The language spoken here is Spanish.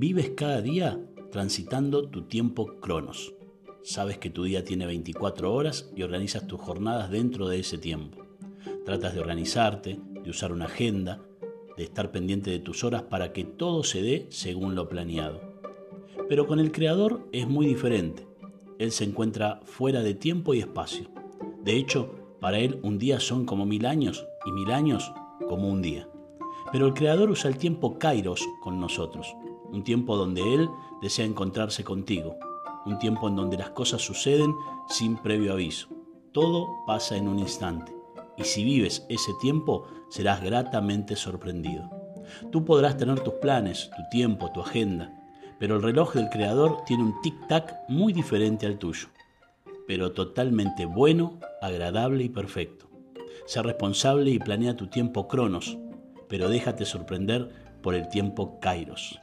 Vives cada día transitando tu tiempo cronos. Sabes que tu día tiene 24 horas y organizas tus jornadas dentro de ese tiempo. Tratas de organizarte, de usar una agenda, de estar pendiente de tus horas para que todo se dé según lo planeado. Pero con el creador es muy diferente. Él se encuentra fuera de tiempo y espacio. De hecho, para él un día son como mil años y mil años como un día. Pero el creador usa el tiempo kairos con nosotros, un tiempo donde él desea encontrarse contigo, un tiempo en donde las cosas suceden sin previo aviso. Todo pasa en un instante y si vives ese tiempo serás gratamente sorprendido. Tú podrás tener tus planes, tu tiempo, tu agenda, pero el reloj del Creador tiene un tic-tac muy diferente al tuyo, pero totalmente bueno, agradable y perfecto. Sé responsable y planea tu tiempo cronos, pero déjate sorprender por el tiempo kairos.